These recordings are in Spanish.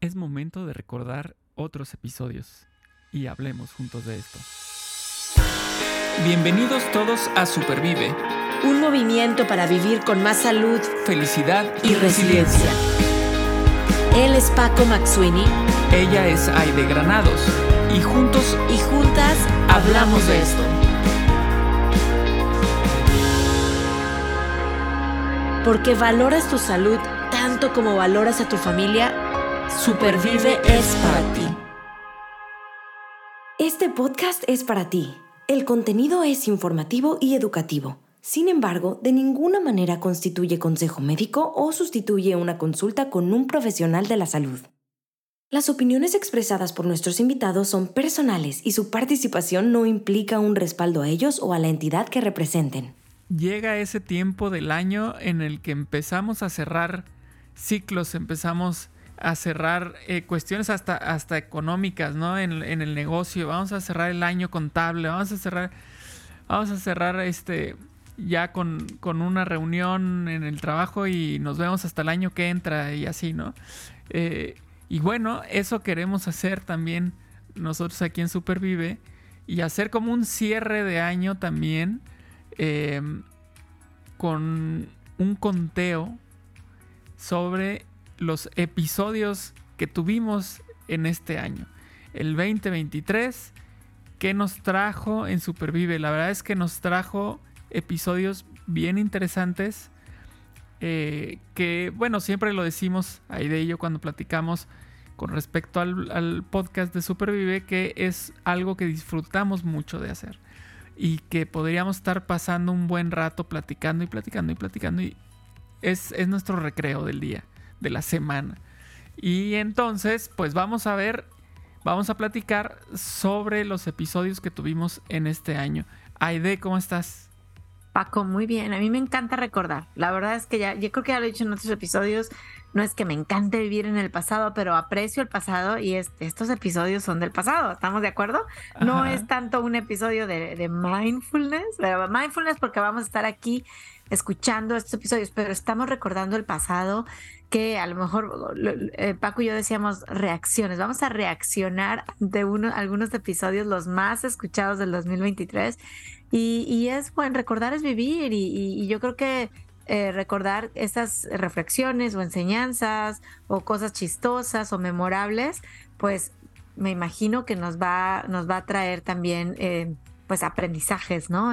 es momento de recordar otros episodios y hablemos juntos de esto. Bienvenidos todos a Supervive, un movimiento para vivir con más salud, felicidad y, resiliencia. Él es Paco Maxuini. Ella es Aide Granados. Y juntos y juntas hablamos de esto. Porque valoras tu salud tanto como valoras a tu familia, Supervive es para ti. Este podcast es para ti. El contenido es informativo y educativo. Sin embargo, de ninguna manera constituye consejo médico o sustituye una consulta con un profesional de la salud. Las opiniones expresadas por nuestros invitados son personales y su participación no implica un respaldo a ellos o a la entidad que representen. Llega ese tiempo del año en el que empezamos a cerrar ciclos, empezamos a cerrar eh, cuestiones hasta, hasta económicas, ¿no? En, en, el negocio, vamos a cerrar el año contable, vamos a cerrar, vamos a cerrar este ya con, una reunión en el trabajo y nos vemos hasta el año que entra y así, ¿no? Eh, y bueno, eso queremos hacer también nosotros aquí en Supervive y hacer como un cierre de año también em, con un conteo sobre los episodios que tuvimos en este año. El 2023, ¿qué nos trajo en Supervive? La verdad es que nos trajo episodios bien interesantes. Eh, que, bueno, siempre lo decimos ahí de ello cuando platicamos con respecto al, podcast de Supervive, que es algo que disfrutamos mucho de hacer. Y que podríamos estar pasando un buen rato platicando y platicando y platicando. Y es, es nuestro recreo del día, de la semana. Y entonces, pues vamos a ver, vamos a platicar sobre los episodios que tuvimos en este año. Aide, ¿cómo estás? Paco, muy bien. A mí me encanta recordar. La verdad es que ya, yo creo que ya lo he dicho en otros episodios. No es que me encante vivir en el pasado, pero aprecio el pasado y estos episodios son del pasado. ¿Estamos de acuerdo? No es tanto un episodio de, mindfulness, pero mindfulness porque vamos a estar aquí escuchando estos episodios, pero estamos recordando el pasado que a lo mejor eh, Paco y yo decíamos reacciones. Vamos a reaccionar de uno, algunos episodios los más escuchados del 2023 y, es bueno, recordar es vivir y, yo creo que eh, recordar estas reflexiones o enseñanzas o cosas chistosas o memorables, pues me imagino que nos va, nos va a traer también eh, pues aprendizajes, ¿no?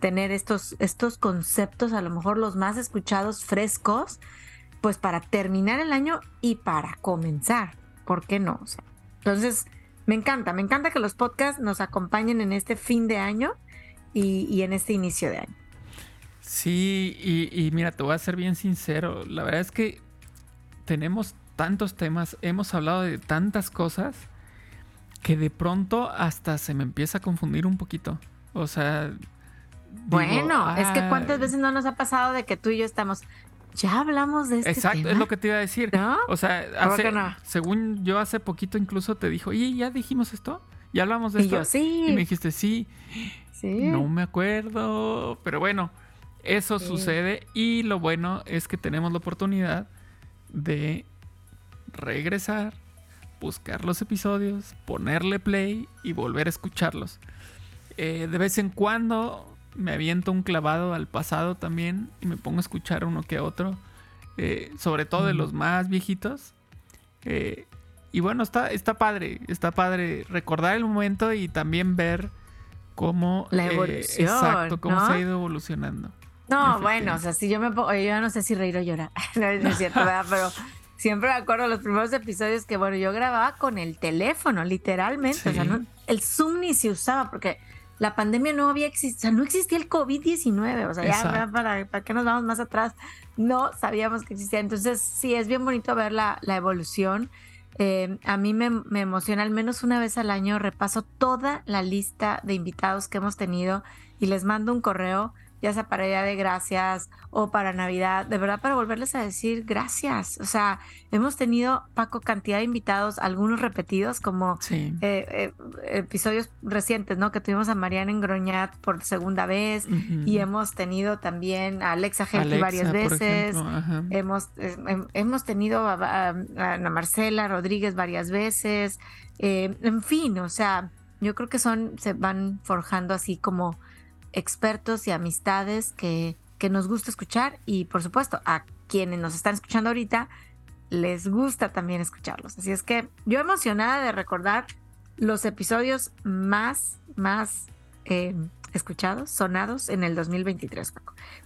tener estos, estos conceptos, a lo mejor los más escuchados, frescos, pues para terminar el año y para comenzar, ¿por qué no? entonces, me encanta, me encanta que los podcasts nos acompañen en este fin de año y, en este inicio de año. Sí, y, mira, te voy a ser bien sincero, la verdad es que tenemos tantos temas, hemos hablado de tantas cosas que de pronto hasta se me empieza a confundir un poquito. O sea... bueno, es que cuántas veces no nos ha pasado de que tú y yo estamos, ya hablamos de este Exacto, es lo que te iba a decir. O sea, según yo hace poquito incluso te dijo, y ya dijimos esto, ya hablamos de esto. sí. Y me dijiste, sí. No me acuerdo, pero bueno, eso sucede y lo bueno es que tenemos la oportunidad de regresar, buscar los episodios, ponerle play y volver a escucharlos. Eh, de vez en cuando me aviento un clavado al pasado también y me pongo a escuchar uno que otro, eh, sobre todo de los más viejitos. Eh, y bueno, está, está padre, está padre recordar el momento y también ver cómo la evolución, exacto, cómo se ha ido evolucionando. No, bueno, o sea, si yo me pongo, yo no sé si reír o llorar, no, es cierto, ¿verdad? pero siempre me acuerdo los primeros episodios que, bueno, yo grababa con el teléfono, literalmente, o sea, no, el Zoom ni se usaba porque la pandemia no había existido, o sea, no existía el COVID-19, o sea, ya para, para qué nos vamos más atrás, no sabíamos que existía, entonces sí, es bien bonito ver la, la evolución. Eh, a mí me, emociona al menos una vez al año, repaso toda la lista de invitados que hemos tenido y les mando un correo ya sea para Día de Gracias o para Navidad, de verdad para volverles a decir gracias. O sea, hemos tenido, Paco, cantidad de invitados, algunos repetidos, como eh, eh, episodios recientes, ¿no? Que tuvimos a Mariana Engroñat por segunda vez y hemos tenido también a Alexa Henry varias veces. Hemos, hemos tenido a, Ana Marcela Rodríguez varias veces. Eh, en fin, o sea, yo creo que son, se van forjando así como expertos y amistades que, que nos gusta escuchar y por supuesto a quienes nos están escuchando ahorita les gusta también escucharlos. Así es que yo emocionada de recordar los episodios más, más eh, escuchados, sonados en el 2023.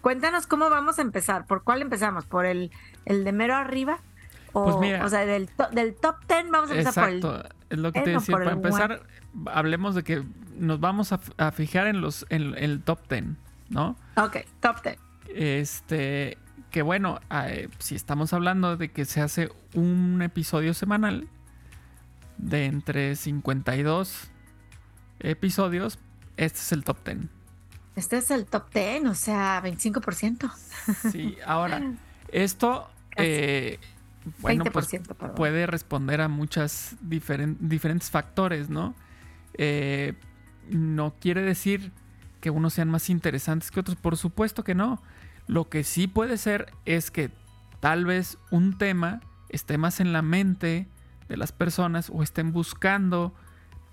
Cuéntanos cómo vamos a empezar. ¿Por cuál empezamos? ¿Por el, el de mero arriba? O, pues o sea, del, del top 10 vamos a empezar por el... Es lo que te decía. Para empezar, hablemos de que nos vamos a, fijar en los en, el top 10, ¿no? Ok, top 10. Este, que bueno, eh, si estamos hablando de que se hace un episodio semanal de entre 52 episodios, este es el top 10. Este es el top 10, o sea, 25%. Sí, ahora, esto eh, bueno, pues puede responder a muchas diferentes factores, ¿no? Eh, no quiere decir que unos sean más interesantes que otros, por supuesto que no. Lo que sí puede ser es que tal vez un tema esté más en la mente de las personas o estén buscando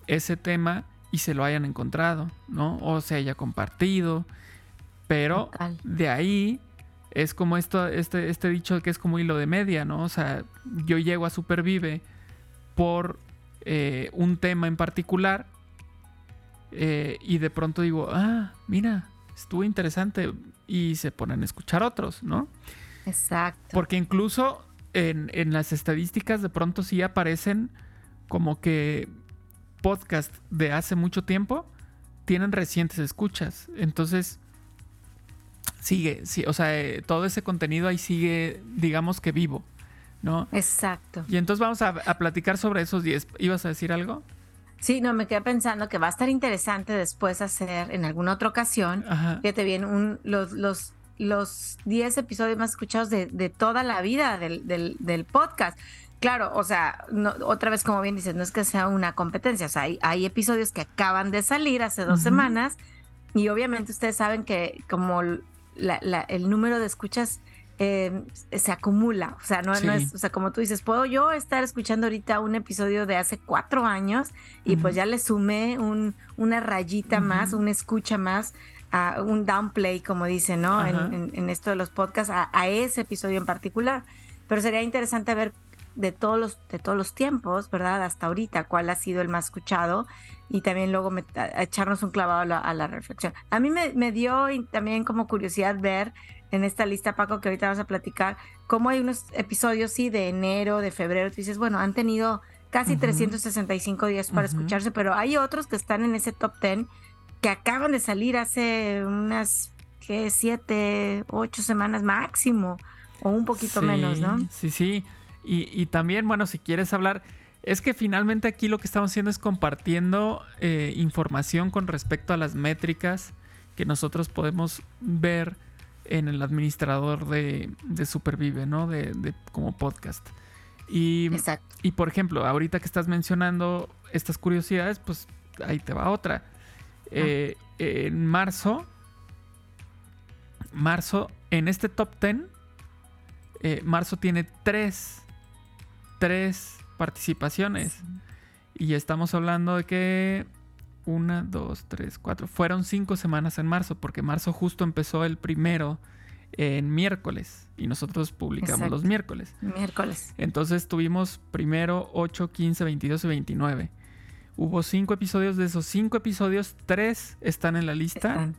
ese tema y se lo hayan encontrado, ¿no? O se haya compartido. Pero de ahí es como esto, este, este dicho que es como hilo de media, ¿no? O sea, yo llego a Supervive por eh, un tema en particular eh, y de pronto digo, ah, mira, estuvo interesante y se ponen a escuchar otros, ¿no? Exacto. Porque incluso en, en las estadísticas de pronto sí aparecen como que podcast de hace mucho tiempo tienen recientes escuchas. Entonces, sigue, sí, o sea, eh, todo ese contenido ahí sigue, digamos que vivo, ¿no? Exacto. Y entonces vamos a, platicar sobre esos 10. ¿Ibas a decir algo? Sí, no, me quedé pensando que va a estar interesante después hacer en alguna otra ocasión, fíjate bien, un, los, los, los 10 episodios más escuchados de, de toda la vida del, del, del podcast. Claro, o sea, otra vez como bien dices, no es que sea una competencia, o sea, hay, hay episodios que acaban de salir hace dos semanas y obviamente ustedes saben que como el número de escuchas eh, se acumula. O sea, no, es, o sea, como tú dices, puedo yo estar escuchando ahorita un episodio de hace cuatro años y pues ya le sumé un, una rayita más, una escucha más, a un downplay, como dicen, ¿no? En, esto de los podcasts, a, ese episodio en particular. Pero sería interesante ver de todos los, de todos los tiempos, ¿verdad? Hasta ahorita, cuál ha sido el más escuchado y también luego echarnos un clavado a la, reflexión. A mí me, dio también como curiosidad ver en esta lista, Paco, que ahorita vamos a platicar, cómo hay unos episodios, sí, de enero, de febrero, tú dices, bueno, han tenido casi 365 días para escucharse, pero hay otros que están en ese top 10 que acaban de salir hace unas, ¿qué? Siete, ocho semanas máximo, o un poquito menos, ¿no? Sí, sí. Y, y también, bueno, si quieres hablar es que finalmente aquí lo que estamos haciendo es compartiendo eh, información con respecto a las métricas que nosotros podemos ver en el administrador de, Supervive, ¿no? De, como podcast. Y, y por ejemplo, ahorita que estás mencionando estas curiosidades, pues ahí te va otra. Ah. Eh, en marzo, marzo, en este top 10, eh, marzo tiene tres, tres participaciones. Y estamos hablando de que una, dos, tres, cuatro. Fueron cinco semanas en marzo, porque marzo justo empezó el primero en miércoles y nosotros publicamos los miércoles. Miércoles. Entonces tuvimos primero 8, 15, 22 y 29. Hubo cinco episodios, de esos cinco episodios, tres están en la lista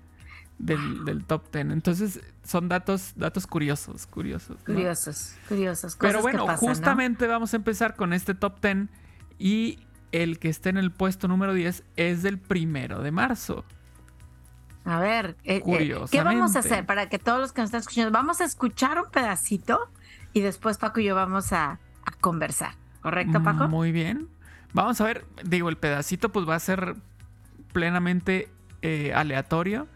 del, top 10. Entonces son datos, datos curiosos, curiosos. Curiosos, curiosos. Pero bueno, justamente vamos a empezar con este top 10 y el que esté en el puesto número 10 es del primero de marzo. A ver, eh, eh, ¿qué vamos a hacer para que todos los que nos están escuchando, vamos a escuchar un pedacito y después Paco y yo vamos a, a conversar, ¿correcto Paco? Muy bien. Vamos a ver, digo, el pedacito pues va a ser plenamente eh, aleatorio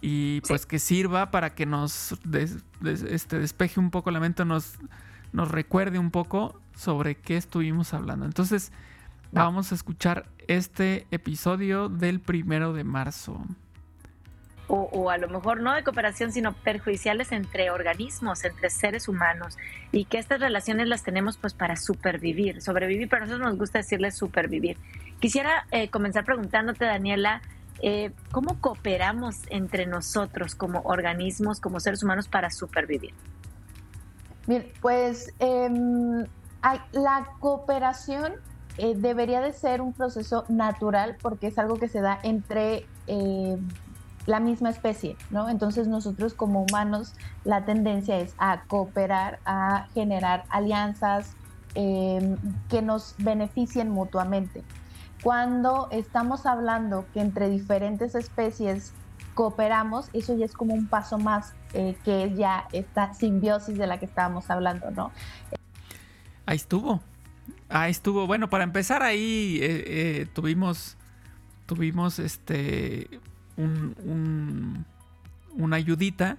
y pues que sirva para que nos este, despeje un poco la mente, nos, nos recuerde un poco sobre qué estuvimos hablando. Entonces, vamos a escuchar este episodio del primero de marzo. O, a lo mejor no de cooperación, sino perjudiciales entre organismos, entre seres humanos, y que estas relaciones las tenemos pues para supervivir, sobrevivir, pero a nosotros nos gusta decirles supervivir. Quisiera eh, comenzar preguntándote, Daniela, eh, ¿cómo cooperamos entre nosotros como organismos, como seres humanos para supervivir? Bien, pues em, la cooperación eh, debería de ser un proceso natural porque es algo que se da entre eh, la misma especie, ¿no? Entonces nosotros como humanos la tendencia es a cooperar, a generar alianzas em, que nos beneficien mutuamente. Cuando estamos hablando que entre diferentes especies cooperamos, eso ya es como un paso más, eh, que es ya esta simbiosis de la que estábamos hablando, ¿no? Ahí estuvo. Ahí estuvo. Bueno, para empezar ahí eh, eh, tuvimos, tuvimos este, un, una ayudita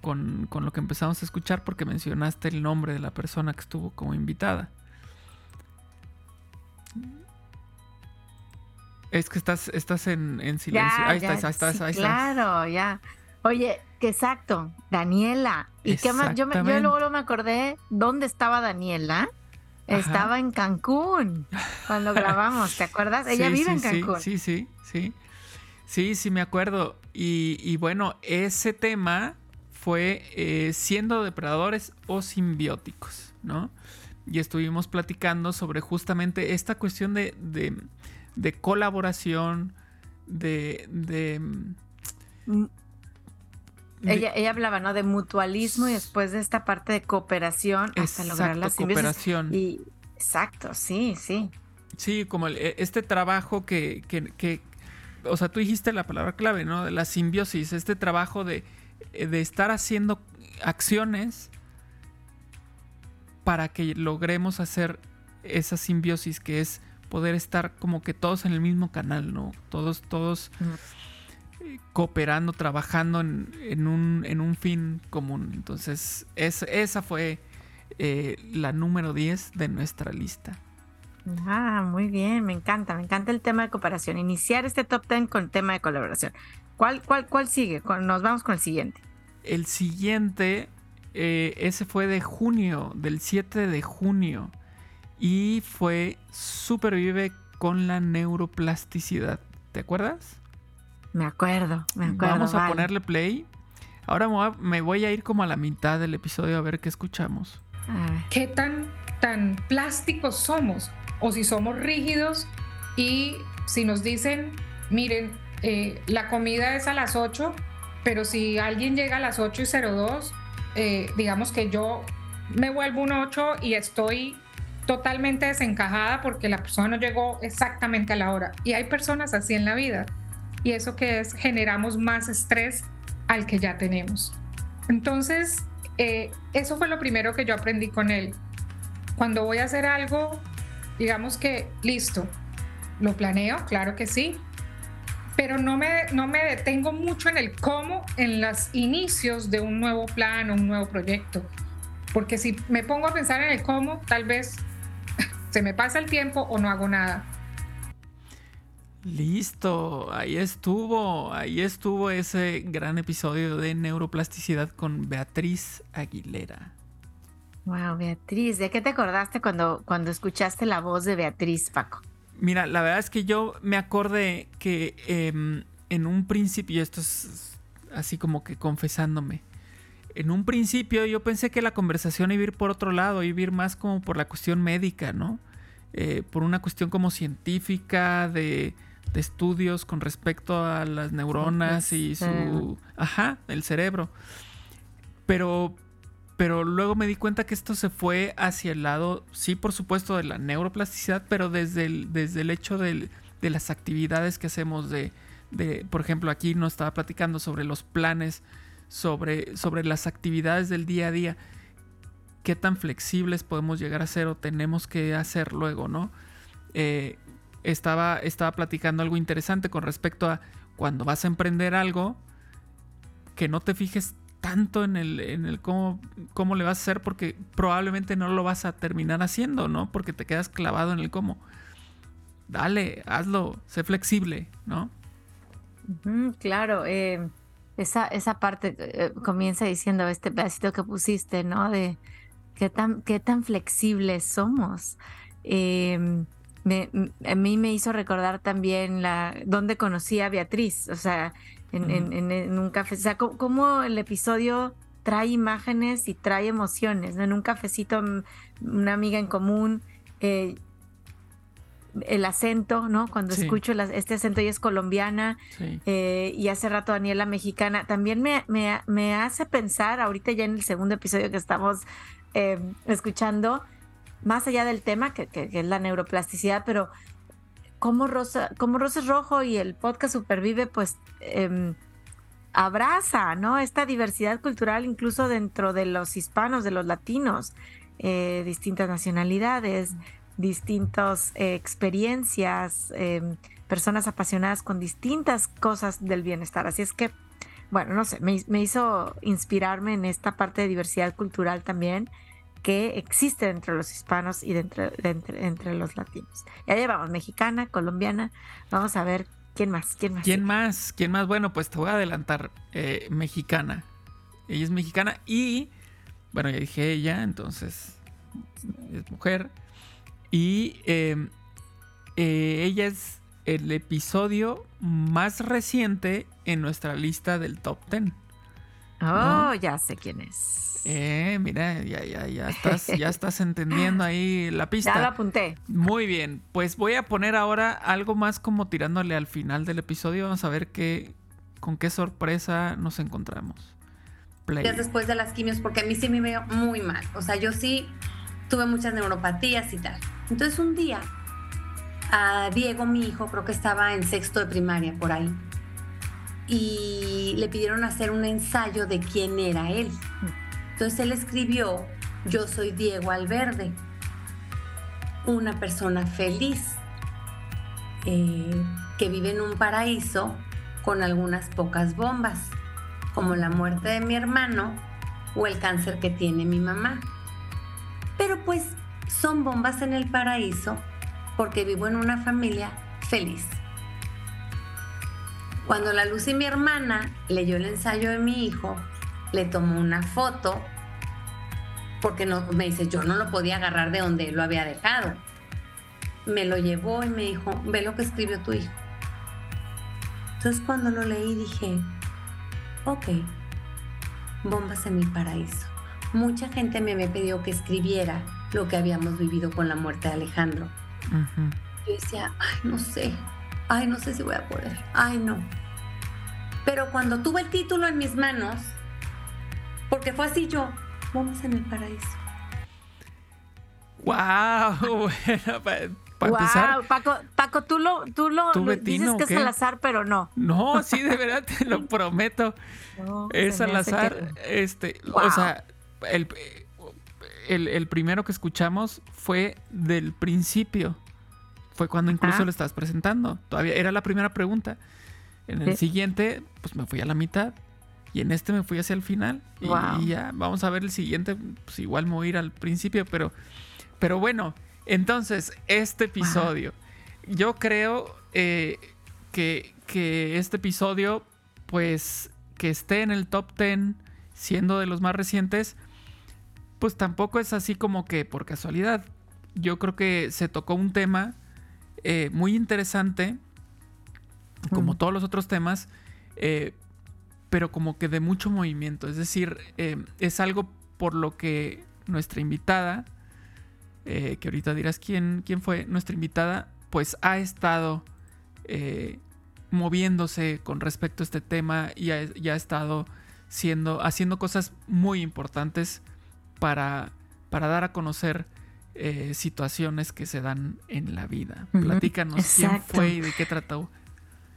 con, con, lo que empezamos a escuchar porque mencionaste el nombre de la persona que estuvo como invitada. Es que estás, estás en, silencio. ahí, estás, ahí estás, ahí Claro, ya. Oye, que exacto, Daniela. ¿Y qué más? Yo, yo luego me acordé dónde estaba Daniela. Estaba en Cancún cuando grabamos, ¿te acuerdas? Ella vive en Cancún. Sí, sí, sí. Sí, sí, me acuerdo. Y, bueno, ese tema fue eh, siendo depredadores o simbióticos, ¿no? Y estuvimos platicando sobre justamente esta cuestión de de colaboración, de... Mm. ella, ella, hablaba, ¿no? De mutualismo y después de esta parte de cooperación hasta lograr la cooperación. Y, exacto, sí, sí. Sí, como e, este trabajo que, que, que, o sea, tú dijiste la palabra clave, ¿no? De la simbiosis, este trabajo de, de estar haciendo acciones para que logremos hacer esa simbiosis que es poder estar como que todos en el mismo canal, ¿no? Todos, todos eh, cooperando, trabajando en, un, en, un, fin común. Entonces, esa fue eh, la número 10 de nuestra lista. Ah, muy bien, me encanta, me encanta el tema de cooperación. Iniciar este top 10 con el tema de colaboración. ¿Cuál, cuál, cuál sigue? Nos vamos con el siguiente. El siguiente, eh, ese fue de junio, del 7 de junio y fue Supervive con la neuroplasticidad. ¿Te acuerdas? Me acuerdo, me acuerdo. Vamos a ponerle play. Ahora me voy a ir como a la mitad del episodio a ver qué escuchamos. ¿Qué tan, tan plásticos somos? O si somos rígidos y si nos dicen, miren, eh, la comida es a las 8, pero si alguien llega a las 8 y 02, eh, digamos que yo me vuelvo un 8 y estoy totalmente desencajada porque la persona no llegó exactamente a la hora. Y hay personas así en la vida. Y eso que es, generamos más estrés al que ya tenemos. Entonces, eh, eso fue lo primero que yo aprendí con él. Cuando voy a hacer algo, digamos que listo, lo planeo, claro que sí, pero no me, no me detengo mucho en el cómo en los inicios de un nuevo plan o un nuevo proyecto. Porque si me pongo a pensar en el cómo, tal vez se me pasa el tiempo o no hago nada. Listo, ahí estuvo, ahí estuvo ese gran episodio de neuroplasticidad con Beatriz Aguilera. Wow, Beatriz, ¿de qué te acordaste cuando, cuando escuchaste la voz de Beatriz, Paco? Mira, la verdad es que yo me acordé que em, en un principio, esto es así como que confesándome, en un principio yo pensé que la conversación iba a ir por otro lado, iba a ir más como por la cuestión médica, ¿no? Eh, por una cuestión como científica de, estudios con respecto a las neuronas y su... Ajá, el cerebro. Pero, pero luego me di cuenta que esto se fue hacia el lado, sí, por supuesto, de la neuroplasticidad, pero desde el, desde el hecho de las actividades que hacemos de, de, por ejemplo, aquí nos estaba platicando sobre los planes sobre, sobre las actividades del día a día, qué tan flexibles podemos llegar a ser o tenemos que hacer luego, ¿no? Eh, estaba, estaba platicando algo interesante con respecto a cuando vas a emprender algo, que no te fijes tanto en el, en el cómo, cómo le vas a hacer porque probablemente no lo vas a terminar haciendo, ¿no? Porque te quedas clavado en el cómo. Dale, hazlo, sé flexible, ¿no? claro, eh, esa, esa parte eh, comienza diciendo este pedacito que pusiste, ¿no? De qué tan, qué tan flexibles somos. Em, a mí me hizo recordar también la dónde conocí a Beatriz, o sea, en, un café. O sea, cómo, el episodio trae imágenes y trae emociones. En un cafecito, mm, una amiga en común, eh, el acento, ¿no? Cuando escucho este acento, ella es colombiana eh, y hace rato Daniela mexicana, también me, me, hace pensar, ahorita ya en el segundo episodio que estamos eh, escuchando, más allá del tema, que, que, es la neuroplasticidad, pero como Rosa, como Rosa es Rojo y el podcast Supervive, pues em, abraza, ¿no? Esta diversidad cultural incluso dentro de los hispanos, de los latinos, eh, distintas nacionalidades, distintas eh, experiencias, em, personas apasionadas con distintas cosas del bienestar. Así es que, bueno, no sé, me, hizo inspirarme en esta parte de diversidad cultural también que existe entre los hispanos y entre, entre, los latinos. Ya llevamos mexicana, colombiana, vamos a ver quién más, quién más. ¿Quién más? ¿Quién más? Bueno, pues te voy a adelantar, eh, mexicana. Ella es mexicana y, bueno, ya dije ella, entonces es mujer. Y em, eh, ella es el episodio más reciente en nuestra lista del top 10. Oh, ya sé quién es. Eh, mira, ya, ya, ya estás, ya estás entendiendo ahí la pista. Ya lo apunté. Muy bien, pues voy a poner ahora algo más como tirándole al final del episodio. Vamos a ver qué, con qué sorpresa nos encontramos. Play. Después de las quimios, porque a mí sí me veo muy mal. O sea, yo sí tuve muchas neuropatías y tal. Entonces un día, a Diego, mi hijo, creo que estaba en sexto de primaria por ahí, y le pidieron hacer un ensayo de quién era él. Entonces él escribió, yo soy Diego Alverde, una persona feliz eh, que vive en un paraíso con algunas pocas bombas, como la muerte de mi hermano o el cáncer que tiene mi mamá. Pero pues son bombas en el paraíso porque vivo en una familia feliz. Cuando la Luz y mi hermana leyó el ensayo de mi hijo, le tomó una foto porque no, me dice, yo no lo podía agarrar de donde él lo había dejado. Me lo llevó y me dijo, ve lo que escribió tu hijo. Entonces cuando lo leí dije, ok, bombas en mi paraíso. Mucha gente me había pedido que escribiera lo que habíamos vivido con la muerte de Alejandro. Yo decía, ay, no sé, ay, no sé si voy a poder, ay, no. Pero cuando tuve el título en mis manos, porque fue así yo, vamos en el paraíso. ¡Wow! Bueno, para, wow, Paco, Paco, tú lo, tú lo, dices que es al azar, pero no. No, sí, de verdad, te lo prometo. es al azar. Este, o sea, el, el, primero que escuchamos fue del principio. Fue cuando incluso lo estás presentando. Todavía era la primera pregunta. En el siguiente, pues me fui a la mitad. Y en este me fui hacia el final. Y, ya, vamos a ver el siguiente. Pues igual me voy a ir al principio, pero, pero bueno. Entonces, este episodio. Yo creo eh, que, que este episodio, pues, que esté en el top 10, siendo de los más recientes, pues tampoco es así como que por casualidad. Yo creo que se tocó un tema eh, muy interesante, como todos los otros temas, eh, pero como que de mucho movimiento. Es decir, eh, es algo por lo que nuestra invitada, que ahorita dirás quién, quién fue nuestra invitada, pues ha estado eh, moviéndose con respecto a este tema y ha, estado siendo, haciendo cosas muy importantes para, para dar a conocer situaciones que se dan en la vida. Platícanos quién fue y de qué trató.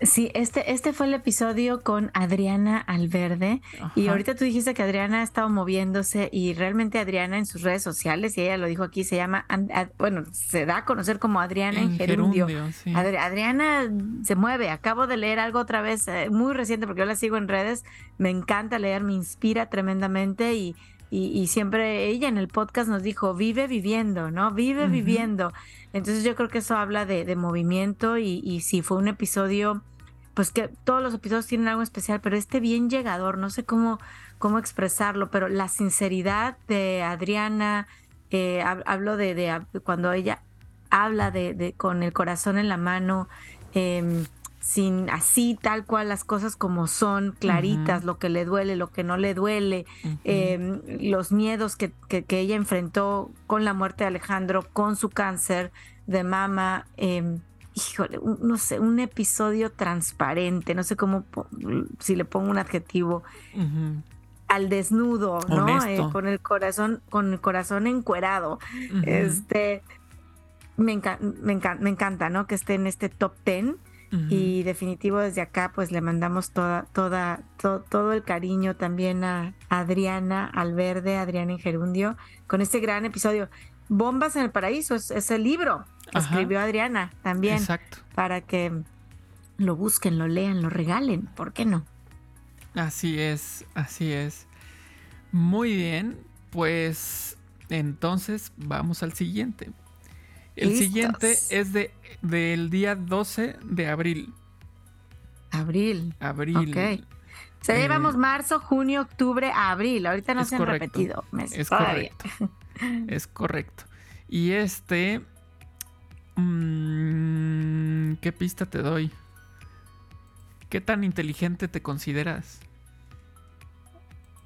Sí, este, este fue el episodio con Adriana Alverde. Y ahorita tú dijiste que Adriana ha estado moviéndose y realmente Adriana en sus redes sociales, y ella lo dijo aquí, se llama, bueno, se da a conocer como Adriana en, Gerundio. Adriana se mueve. Acabo de leer algo otra vez, eh, muy reciente, porque yo la sigo en redes. Me encanta leer, me inspira tremendamente y, y, siempre ella en el podcast nos dijo, vive viviendo, ¿no? Vive viviendo. Entonces yo creo que eso habla de, movimiento y, y sí, fue un episodio pues que todos los episodios tienen algo especial, pero este bien llegador, no sé cómo, cómo expresarlo, pero la sinceridad de Adriana, eh, hablo de, cuando ella habla de, con el corazón en la mano, em, sin así tal cual las cosas como son, claritas, lo que le duele, lo que no le duele, em, los miedos que, que, ella enfrentó con la muerte de Alejandro, con su cáncer de mama. Eh, híjole, no sé, un episodio transparente, no sé cómo, si le pongo un adjetivo, al desnudo, ¿no? Eh, con el corazón, con el corazón encuerado. Este, me, me, me, encanta, ¿no? Que esté en este top ten. Y definitivo desde acá, pues le mandamos toda, toda, todo el cariño también a Adriana Alverde, Adriana Ingerundio, con este gran episodio. Bombas en el Paraíso es, el libro que escribió Adriana también. Exacto. Para que lo busquen, lo lean, lo regalen. ¿Por qué no? Así es, así es. Muy bien, pues entonces vamos al siguiente. El siguiente es de del día 12 de abril. Abril. Abril. Ok. Se llevamos marzo, junio, octubre, abril. Ahorita no se han repetido Es correcto. es correcto. Y este... Mm, ¿Qué pista te doy? ¿Qué tan inteligente te consideras?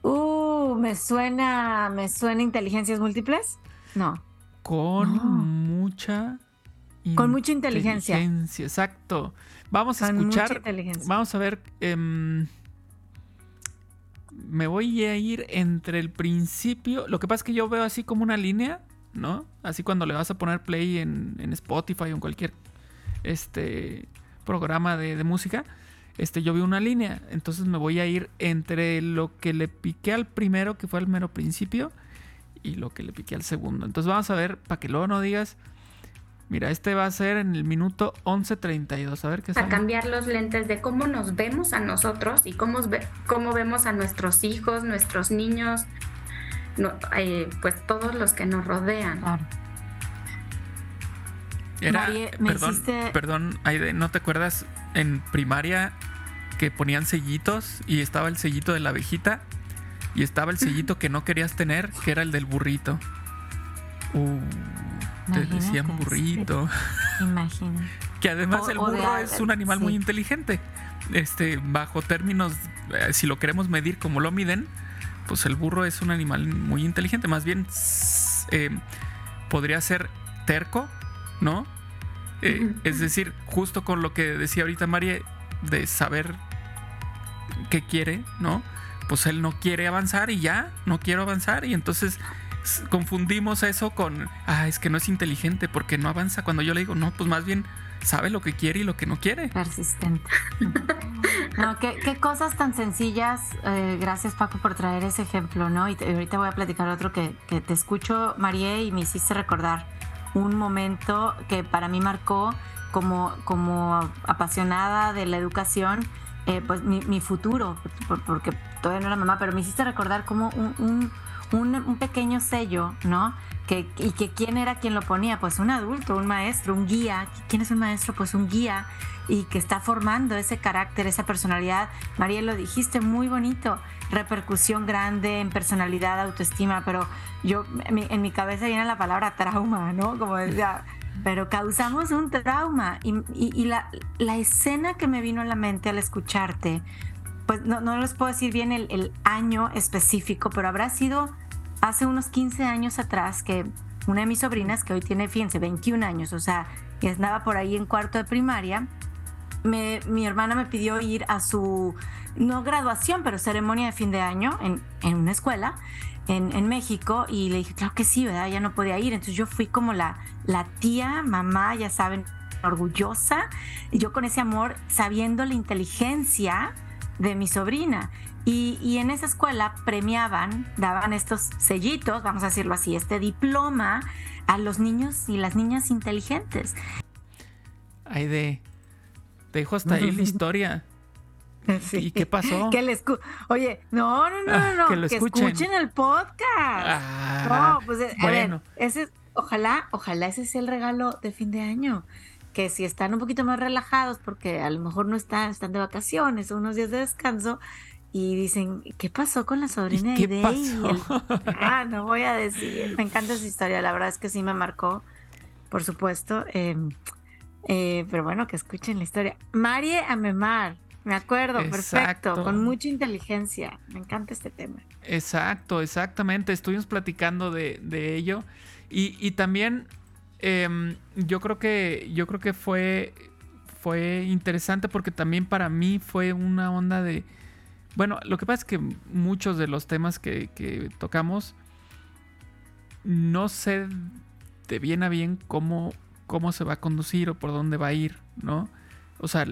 Uh, me suena, me suena inteligencias múltiples. No. Con mucha con mucha inteligencia. Exacto. Vamos a escuchar. Vamos a ver. Em, me voy a ir entre el principio. Lo que pasa es que yo veo así como una línea, ¿no? Así cuando le vas a poner play en, Spotify o en cualquier este, programa de, música. Este, yo veo una línea. Entonces me voy a ir entre lo que le piqué al primero, que fue el mero principio, y lo que le piqué al segundo. Entonces vamos a ver, para que luego no digas Mira, este va a ser en el minuto 11.32. A ver qué A cambiar los lentes de cómo nos vemos a nosotros y cómo, cómo vemos a nuestros hijos, nuestros niños, eh, pues todos los que nos rodean. Era, perdón, perdón, ¿no te acuerdas en primaria que ponían sellitos y estaba el sellito de la abejita y estaba el sellito que no querías tener, que era el del burrito? Uh. Te decían burrito. Imagina. que además el burro es un animal muy inteligente. Este, bajo términos, eh, si lo queremos medir como lo miden, pues el burro es un animal muy inteligente. Más bien eh, podría ser terco, ¿no? Eh, es decir, justo con lo que decía ahorita María, de saber qué quiere, ¿no? Pues él no quiere avanzar y ya, no quiero avanzar y entonces confundimos eso con, ah, es que no es inteligente porque no avanza. Cuando yo le digo, no, pues más bien sabe lo que quiere y lo que no quiere. Persistente. no, qué, cosas tan sencillas. Eh, gracias Paco por traer ese ejemplo, ¿no? Y ahorita voy a platicar otro que, te escucho, María, y me hiciste recordar un momento que para mí marcó como, como apasionada de la educación. Eh, pues mi, futuro, porque todavía no era mamá, pero me hiciste recordar como un, pequeño sello, ¿no? Que, y que quién era quien lo ponía, pues un adulto, un maestro, un guía. ¿Quién es un maestro? Pues un guía y que está formando ese carácter, esa personalidad. María, lo dijiste muy bonito, repercusión grande en personalidad, autoestima, pero yo en mi cabeza viene la palabra trauma, ¿no? Como decía, pero causamos un trauma y, la, escena que me vino a la mente al escucharte pues no, no les puedo decir bien el, año específico, pero habrá sido hace unos 15 años atrás que una de mis sobrinas, que hoy tiene, fíjense, 21 años, o sea, andaba por ahí en cuarto de primaria, mi hermana me pidió ir a su, no graduación, pero ceremonia de fin de año en, una escuela en, en, México y le dije, claro que sí, ¿verdad? Ya no podía ir. Entonces yo fui como la tía, mamá, ya saben, orgullosa y yo con ese amor sabiendo la inteligencia de mi sobrina. Y, y, en esa escuela premiaban, daban estos sellitos, vamos a decirlo así, este diploma a los niños y las niñas inteligentes. Ay, de. Te dejo hasta ahí la historia. ¿Y qué pasó? Que les Oye, no, no, no, ah, no, que, escuchen. el podcast. Ah, no, pues eh, bueno. ese, ojalá, ojalá ese sea el regalo de fin de año. Que si están un poquito más relajados, porque a lo mejor no están, están de vacaciones o unos días de descanso, y dicen, ¿qué pasó con la sobrina de Day? Ah, no voy a decir. Me encanta esa historia, la verdad es que sí me marcó, por supuesto. Em, eh, pero bueno, que escuchen la historia. Marie Amemar, me acuerdo, perfecto, con mucha inteligencia. Me encanta este tema. Exacto, exactamente. Estuvimos platicando de, ello. Y, también em, yo creo que yo creo que fue, fue interesante porque también para mí fue una onda de. Bueno, lo que pasa es que muchos de los temas que, tocamos no sé de bien a bien cómo, cómo se va a conducir o por dónde va a ir, ¿no? O sea,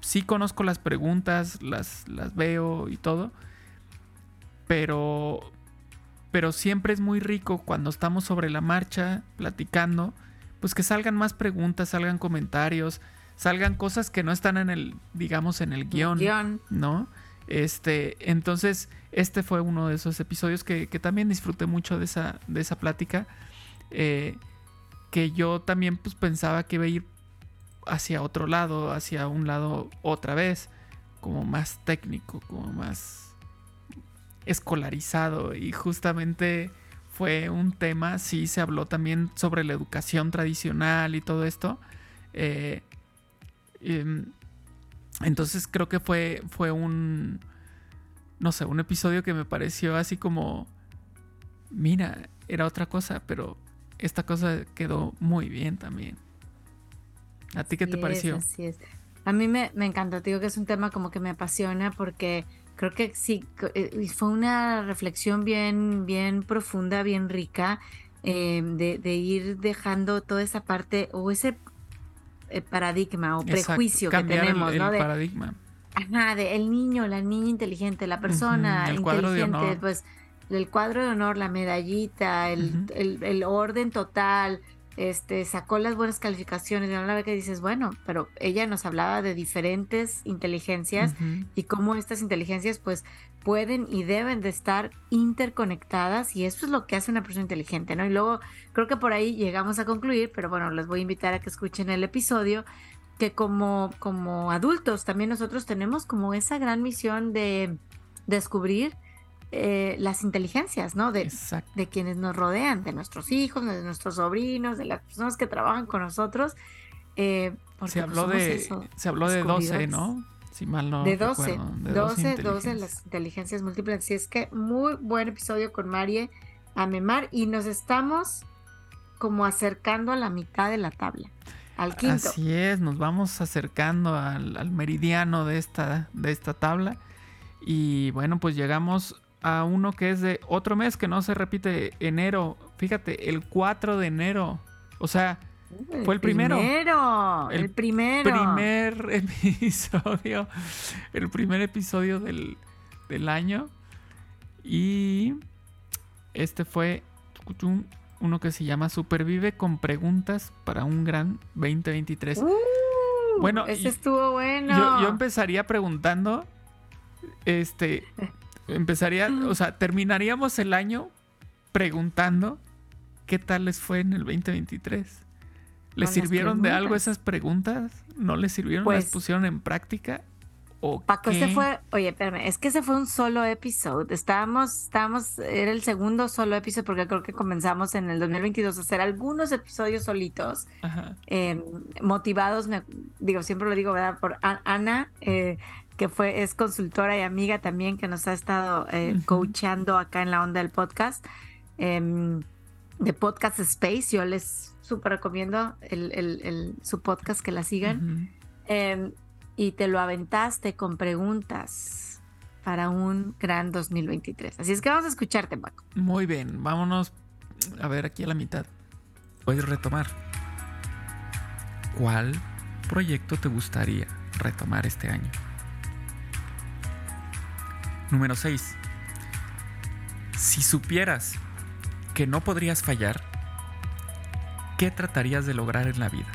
sí conozco las preguntas, las, las veo y todo, pero, pero siempre es muy rico cuando estamos sobre la marcha platicando, pues que salgan más preguntas, salgan comentarios, salgan cosas que no están en el, digamos, en el guion, ¿no? Este, entonces, este fue uno de esos episodios que, también disfruté mucho de esa, de esa plática. Eh, que yo también pues pensaba que iba a ir hacia otro lado, hacia un lado otra vez, como más técnico, como más escolarizado y justamente fue un tema, sí se habló también sobre la educación tradicional y todo esto. Eh, em, entonces creo que fue, fue un, no sé, un episodio que me pareció así como, mira, era otra cosa, pero esta cosa quedó muy bien también. ¿A ti qué te pareció? así es. A mí me, me encanta, te digo que es un tema como que me apasiona porque creo que sí, eh, fue una reflexión bien, bien profunda, bien rica, eh, de, ir dejando toda esa parte o ese eh, paradigma o prejuicio que tenemos, el, ¿no? De, paradigma. Ajá, de el niño, la niña inteligente, la persona inteligente, pues el cuadro de honor, la medallita, el, el orden total, este, sacó las buenas calificaciones, de una que dices, bueno, pero ella nos hablaba de diferentes inteligencias y cómo estas inteligencias pues pueden y deben de estar interconectadas y eso es lo que hace una persona inteligente, ¿no? Y luego creo que por ahí llegamos a concluir, pero bueno, les voy a invitar a que escuchen el episodio que como, como adultos también nosotros tenemos como esa gran misión de descubrir eh, las inteligencias, ¿no? De, de, quienes nos rodean, de nuestros hijos, de nuestros sobrinos, de las personas que trabajan con nosotros. Eh, se, habló de, se habló de 12, ¿no? Si mal no. De 12, de 12, 12, las inteligencias múltiples. Así es que muy buen episodio con Marie Amemar y nos estamos como acercando a la mitad de la tabla. Al quinto. Así es, nos vamos acercando al, al meridiano de esta, de esta tabla. Y bueno, pues llegamos a uno que es de otro mes que no se repite enero. Fíjate, el 4 de enero. O sea, fue el primero. el, primero. Primer episodio. El primer episodio del, del año. Y este fue uno que se llama Supervive con preguntas para un gran 2023. Uh, bueno, ese estuvo bueno. Yo, yo empezaría preguntando, este, Empezaría, o sea, terminaríamos el año preguntando qué tal les fue en el 2023. ¿Les sirvieron de algo esas preguntas? ¿No les sirvieron? ¿Las pues pusieron en práctica? ¿O Paco, ese fue, oye, espérame, es que ese fue un solo episodio. Estábamos, estábamos, era el segundo solo episodio porque creo que comenzamos en el 2022 a hacer algunos episodios solitos, em, motivados, digo, siempre lo digo, ¿verdad? Por Ana, eh, que fue, es consultora y amiga también, que nos ha estado eh, coachando acá en la onda del podcast, em, de Podcast Space. Yo les súper recomiendo el, su podcast que la sigan. Em, y te lo aventaste con preguntas para un gran 2023. Así es que vamos a escucharte, Paco. Muy bien, vámonos a ver aquí a la mitad. Voy a retomar. ¿cuál proyecto te gustaría retomar este año? Número 6. Si supieras que no podrías fallar, ¿qué tratarías de lograr en la vida?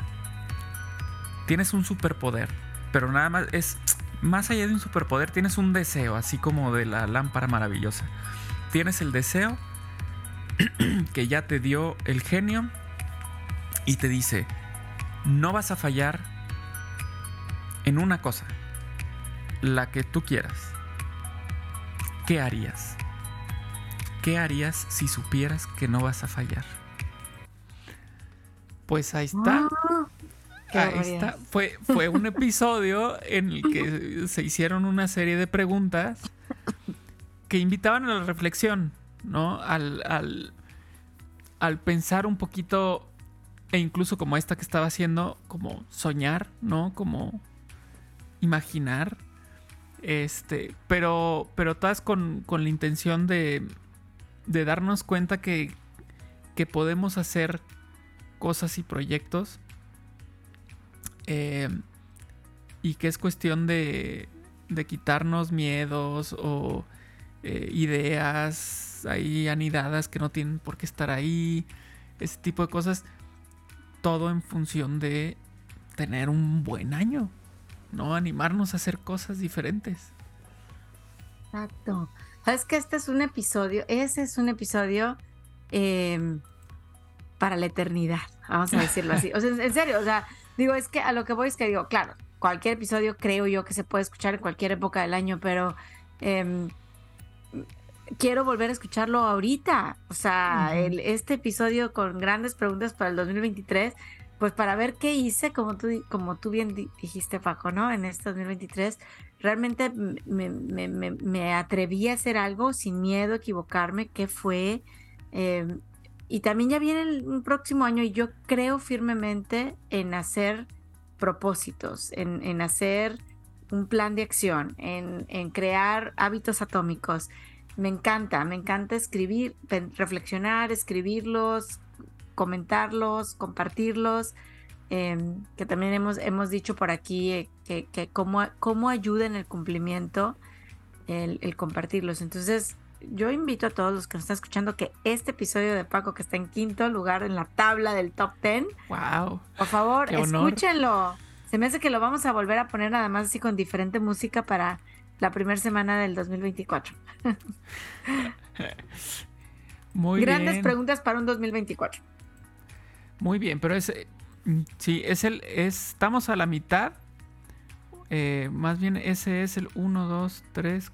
Tienes un superpoder, pero nada más es más allá de un superpoder, tienes un deseo, así como de la lámpara maravillosa. Tienes el deseo que ya te dio el genio y te dice, no vas a fallar en una cosa, la que tú quieras. ¿Qué harías? ¿Qué harías si supieras que no vas a fallar? Pues ahí está. Ah, Ahí está. Fue, fue un episodio en el que se hicieron una serie de preguntas que invitaban a la reflexión, ¿no? Al, al, al pensar un poquito, e incluso como esta que estaba haciendo, como soñar, ¿no? Como imaginar. Este, pero, pero todas con, con la intención de, de darnos cuenta que, que podemos hacer cosas y proyectos eh, y que es cuestión de, de quitarnos miedos o eh, ideas ahí anidadas que no tienen por qué estar ahí, ese tipo de cosas, todo en función de tener un buen año, ¿no? Animarnos a hacer cosas diferentes. Exacto. Sabes que este es un episodio, ese es un episodio eh, para la eternidad, vamos a decirlo así. O sea, en- serio, o sea, digo, es que a lo que voy es que digo, claro, cualquier episodio creo yo que se puede escuchar en cualquier época del año, pero em, quiero volver a escucharlo ahorita. O sea, el- este episodio con grandes preguntas para el 2023, pues para ver qué hice, como tú, como tú bien di- dijiste, Paco, ¿no? En este 2023, realmente me, me- me- atreví a hacer algo sin miedo a equivocarme, qué fue. Eh, y también ya viene el un próximo año y yo creo firmemente en hacer propósitos, en, en hacer un plan de acción, en, en crear hábitos atómicos. Me encanta, me encanta escribir, reflexionar, escribirlos, comentarlos, compartirlos, eh, que también hemos, hemos dicho por aquí eh, que, que cómo, cómo ayuda en el cumplimiento el, el compartirlos. Entonces, yo invito a todos los que nos están escuchando que este episodio de Paco, que está en quinto lugar en la tabla del top 10, ¡Wow! por favor, escúchenlo. Se me hace que lo vamos a volver a poner nada más así con diferente música para la primera semana del 2024. Muy Grandes bien. preguntas para un 2024. Muy bien, pero es. eh, mm, Sí, es el. es- estamos a la mitad. Eh, más bien, ese es el 1, 2, 3,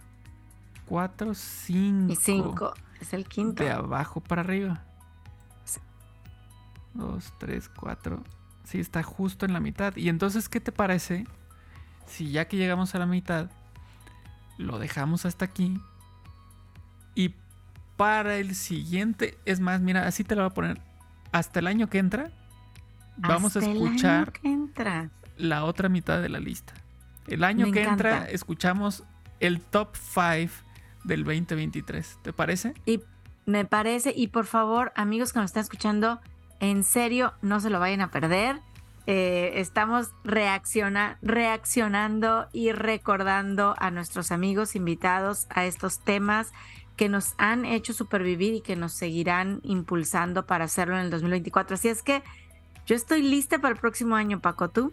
4, 5. Y 5 es el quinto. De abajo para arriba. Sí. 2, 3, 4. Sí, está justo en la mitad. Y entonces, ¿qué te parece? Si ya que llegamos a la mitad, lo dejamos hasta aquí. Y para el siguiente, es más, mira, así te lo voy a poner. Hasta el año que entra, vamos Hasta a escuchar la otra mitad de la lista. El año Me que entra, escuchamos el top 5 del 2023. ¿Te parece? Y me parece, y por favor, amigos que nos están escuchando, en serio, no se lo vayan a perder. Eh, estamos reacciona- reaccionando y recordando a nuestros amigos invitados a estos temas que nos han hecho supervivir y que nos seguirán impulsando para hacerlo en el 2024. Así es que yo estoy lista para el próximo año, Paco. ¿Tú?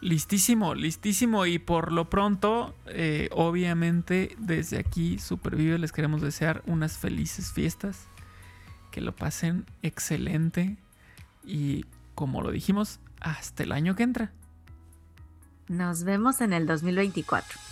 Listísimo, listísimo. Y por lo pronto, eh, obviamente, desde aquí, Supervive, les queremos desear unas felices fiestas. Que lo pasen excelente. Y como lo dijimos, hasta el año que entra. Nos vemos en el 2024.